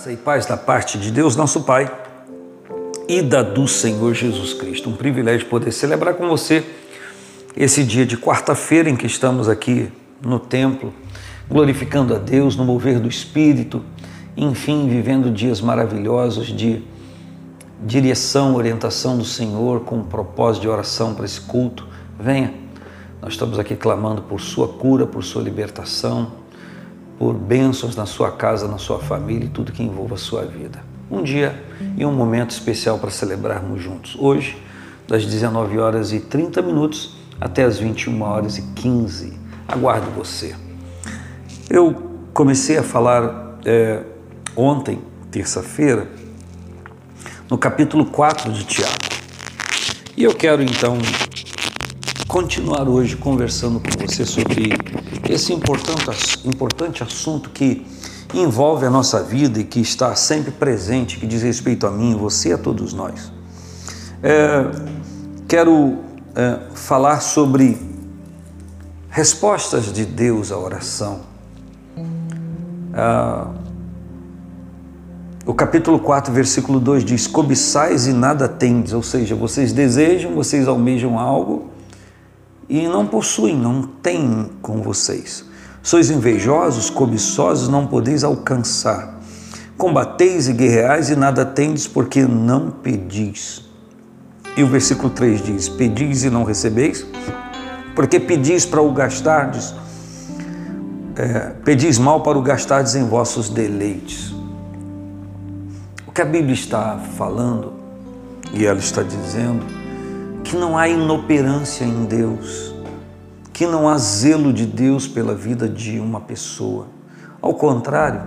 Graça e paz da parte de Deus, nosso Pai, e da do Senhor Jesus Cristo. Um privilégio poder celebrar com você esse dia de quarta-feira em que estamos aqui no templo, glorificando a Deus no mover do Espírito, enfim, vivendo dias maravilhosos de direção, orientação do Senhor, com um propósito de oração para esse culto. Venha, nós estamos aqui clamando por sua cura, por sua libertação, por bênçãos na sua casa, na sua família e tudo que envolva a sua vida. Um dia e um momento especial para celebrarmos juntos. Hoje, das 19 horas e 30 minutos até as 21 horas e 15. Aguardo você. Eu comecei a falar é, ontem, terça-feira, no capítulo 4 de Tiago. E eu quero então continuar hoje conversando com você sobre esse importante, assunto que envolve a nossa vida e que está sempre presente, que diz respeito a mim, você e a todos nós. É, quero é, falar sobre respostas de Deus à oração. Ah, o capítulo 4, versículo 2 diz: Cobiçais e nada tendes, ou seja, vocês desejam, vocês almejam algo e não possuem, não têm com vocês. Sois invejosos, cobiçosos, não podeis alcançar. Combateis e guerreais e nada tendes, porque não pedis. E o versículo 3 diz: Pedis e não recebeis, porque pedis para o gastardes, é, pedis mal para o gastardes em vossos deleites. O que a Bíblia está falando, e ela está dizendo, que não há inoperância em Deus, que não há zelo de Deus pela vida de uma pessoa. Ao contrário,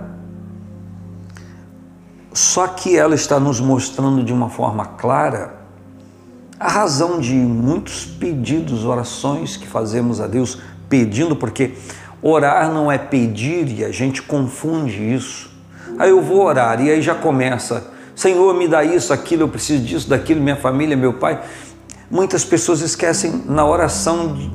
só que ela está nos mostrando de uma forma clara a razão de muitos pedidos, orações que fazemos a Deus pedindo, porque orar não é pedir e a gente confunde isso. Aí eu vou orar e aí já começa, Senhor, me dá isso, aquilo, eu preciso disso, daquilo, minha família, meu pai. Muitas pessoas esquecem na oração de,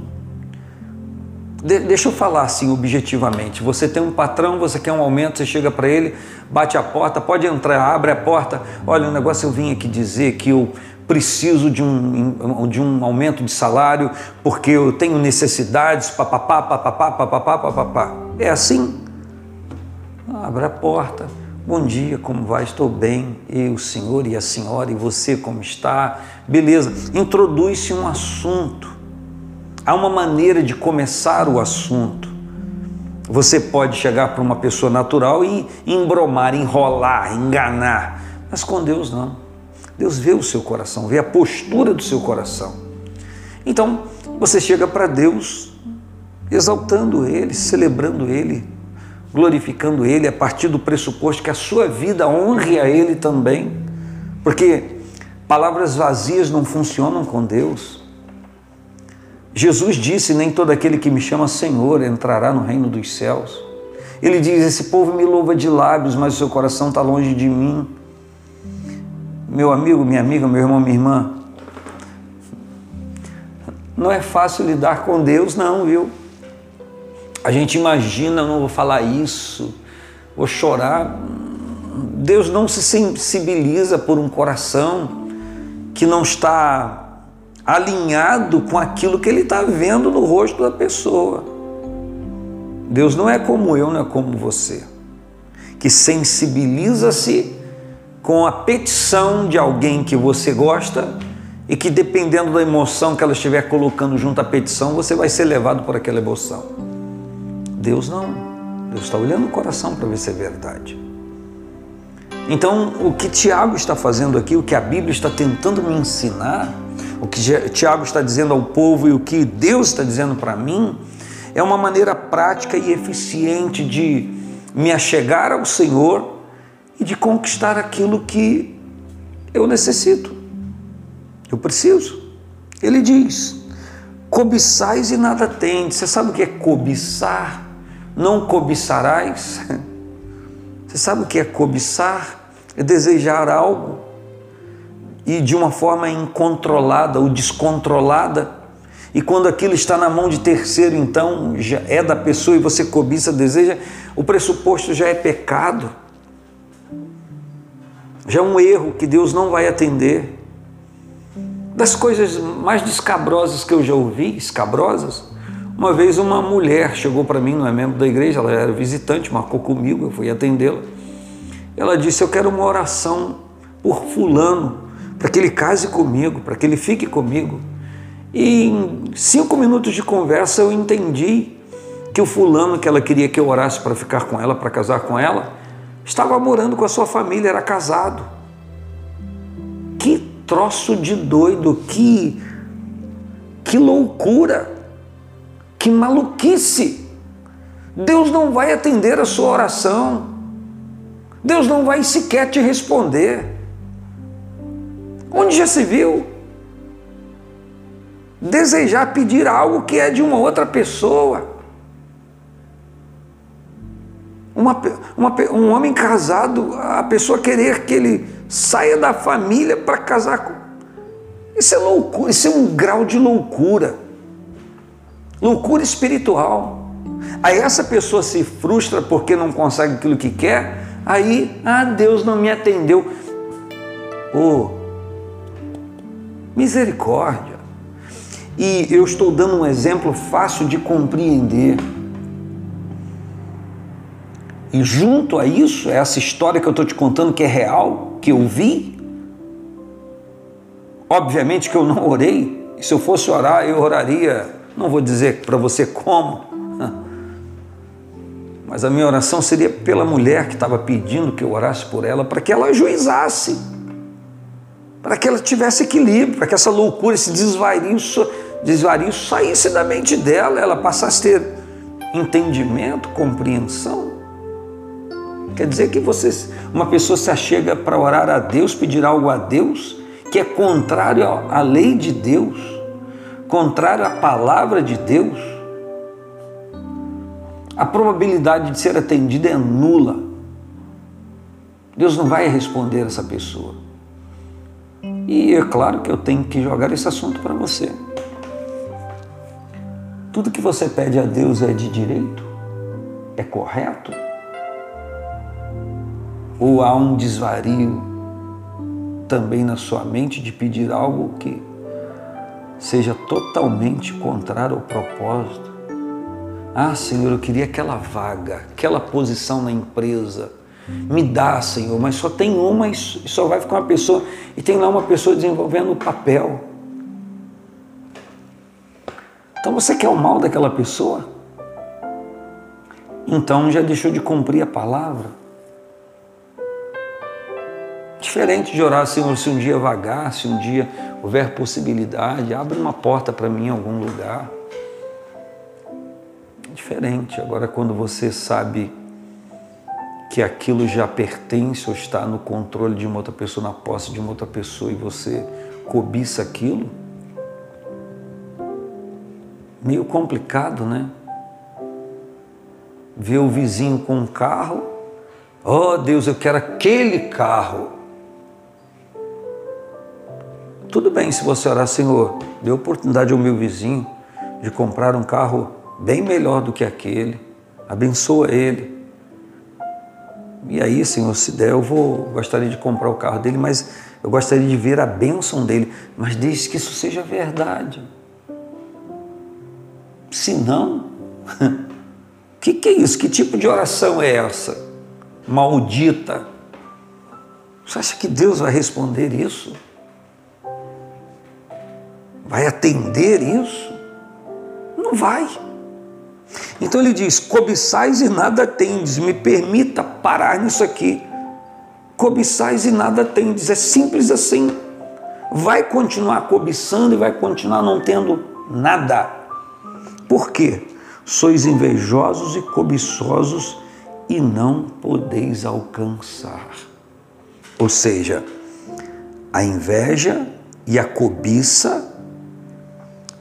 de, deixa eu falar assim objetivamente. Você tem um patrão, você quer um aumento, você chega para ele, bate a porta, pode entrar, abre a porta. Olha, o negócio eu vim aqui dizer que eu preciso de um, de um aumento de salário porque eu tenho necessidades, papapá, papapá, papapá, papapá. É assim? Abre a porta. Bom dia, como vai? Estou bem. E o senhor e a senhora, e você como está? Beleza. Introduz-se um assunto. Há uma maneira de começar o assunto. Você pode chegar para uma pessoa natural e embromar, enrolar, enganar. Mas com Deus não. Deus vê o seu coração, vê a postura do seu coração. Então, você chega para Deus exaltando Ele, celebrando Ele, glorificando Ele a partir do pressuposto que a sua vida honre a Ele também, porque palavras vazias não funcionam com Deus. Jesus disse: Nem todo aquele que me chama Senhor entrará no reino dos céus. Ele diz: Esse povo me louva de lábios, mas o seu coração está longe de mim. Meu amigo, minha amiga, meu irmão, minha irmã, não é fácil lidar com Deus, não, viu? A gente imagina, não vou falar isso, vou chorar. Deus não se sensibiliza por um coração que não está alinhado com aquilo que ele está vendo no rosto da pessoa. Deus não é como eu, não é como você, que sensibiliza-se com a petição de alguém que você gosta e que, dependendo da emoção que ela estiver colocando junto à petição, você vai ser levado por aquela emoção. Deus não. Deus está olhando o coração para ver se é verdade. Então, o que Tiago está fazendo aqui, o que a Bíblia está tentando me ensinar, o que Tiago está dizendo ao povo e o que Deus está dizendo para mim, é uma maneira prática e eficiente de me achegar ao Senhor e de conquistar aquilo que eu necessito, eu preciso. Ele diz: cobiçais e nada tendes. Você sabe o que é cobiçar? Não cobiçarás. Você sabe o que é cobiçar? É desejar algo e de uma forma incontrolada ou descontrolada. E quando aquilo está na mão de terceiro, então já é da pessoa e você cobiça, deseja, o pressuposto já é pecado. já é um erro que Deus não vai atender. Das coisas mais descabrosas que eu já ouvi, escabrosas, uma vez uma mulher chegou para mim, não é membro da igreja, ela era visitante, marcou comigo, eu fui atendê-la. Ela disse: Eu quero uma oração por Fulano, para que ele case comigo, para que ele fique comigo. E em cinco minutos de conversa eu entendi que o fulano que ela queria que eu orasse para ficar com ela, para casar com ela, estava morando com a sua família, era casado. Que troço de doido, que, que loucura! Que maluquice! Deus não vai atender a sua oração. Deus não vai sequer te responder. Onde já se viu? Desejar pedir algo que é de uma outra pessoa. Uma, uma, um homem casado, a pessoa querer que ele saia da família para casar com. Isso é loucura, isso é um grau de loucura loucura espiritual. Aí essa pessoa se frustra porque não consegue aquilo que quer, aí, ah, Deus não me atendeu. Oh, misericórdia. E eu estou dando um exemplo fácil de compreender. E junto a isso, essa história que eu estou te contando, que é real, que eu vi, obviamente que eu não orei. Se eu fosse orar, eu oraria não vou dizer para você como, mas a minha oração seria pela mulher que estava pedindo que eu orasse por ela, para que ela ajuizasse, para que ela tivesse equilíbrio, para que essa loucura, esse desvario, desvario saísse da mente dela, ela passasse a ter entendimento, compreensão. Quer dizer que você, uma pessoa se achega para orar a Deus, pedir algo a Deus que é contrário à lei de Deus contrário à palavra de Deus, a probabilidade de ser atendida é nula. Deus não vai responder essa pessoa. E é claro que eu tenho que jogar esse assunto para você. Tudo que você pede a Deus é de direito? É correto? Ou há um desvario também na sua mente de pedir algo que seja totalmente contrário ao propósito. Ah, Senhor, eu queria aquela vaga, aquela posição na empresa. Me dá, Senhor, mas só tem uma e só vai ficar uma pessoa, e tem lá uma pessoa desenvolvendo o papel. Então você quer o mal daquela pessoa? Então já deixou de cumprir a palavra? Diferente de orar, Senhor, se um dia vagar, se um dia houver possibilidade, abre uma porta para mim em algum lugar. Diferente. Agora, quando você sabe que aquilo já pertence ou está no controle de uma outra pessoa, na posse de uma outra pessoa e você cobiça aquilo, meio complicado, né? Ver o vizinho com um carro, oh Deus, eu quero aquele carro. Tudo bem se você orar, Senhor, dê oportunidade ao meu vizinho de comprar um carro bem melhor do que aquele, abençoa ele. E aí, Senhor, se der, eu vou gostaria de comprar o carro dele, mas eu gostaria de ver a bênção dele, mas desde que isso seja verdade. Se não, o que, que é isso? Que tipo de oração é essa? Maldita. Você acha que Deus vai responder isso? Vai atender isso? Não vai. Então ele diz: cobiçais e nada tendes. Me permita parar nisso aqui. Cobiçais e nada tendes. É simples assim. Vai continuar cobiçando e vai continuar não tendo nada. Por quê? Sois invejosos e cobiçosos e não podeis alcançar. Ou seja, a inveja e a cobiça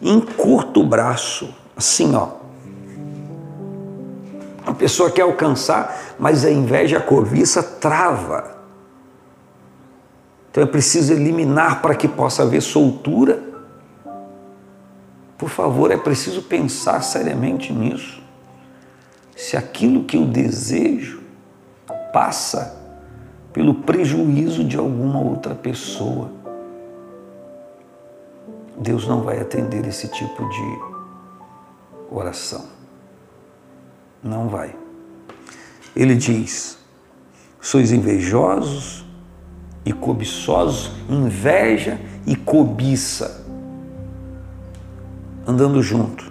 encurta o braço, assim, ó. A pessoa quer alcançar, mas a inveja, a cobiça trava. Então é preciso eliminar para que possa haver soltura. Por favor, é preciso pensar seriamente nisso. Se aquilo que eu desejo passa pelo prejuízo de alguma outra pessoa. Deus não vai atender esse tipo de oração. Não vai. Ele diz: sois invejosos e cobiçosos, inveja e cobiça, andando junto,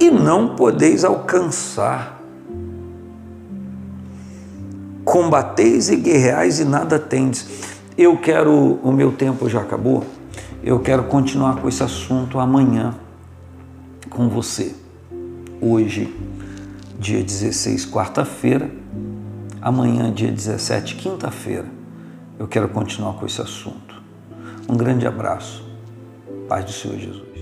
e não podeis alcançar. Combateis e guerreais e nada tendes. Eu quero, o meu tempo já acabou, eu quero continuar com esse assunto amanhã com você. Hoje, dia 16, quarta-feira, amanhã, dia 17, quinta-feira, eu quero continuar com esse assunto. Um grande abraço. Paz do Senhor Jesus.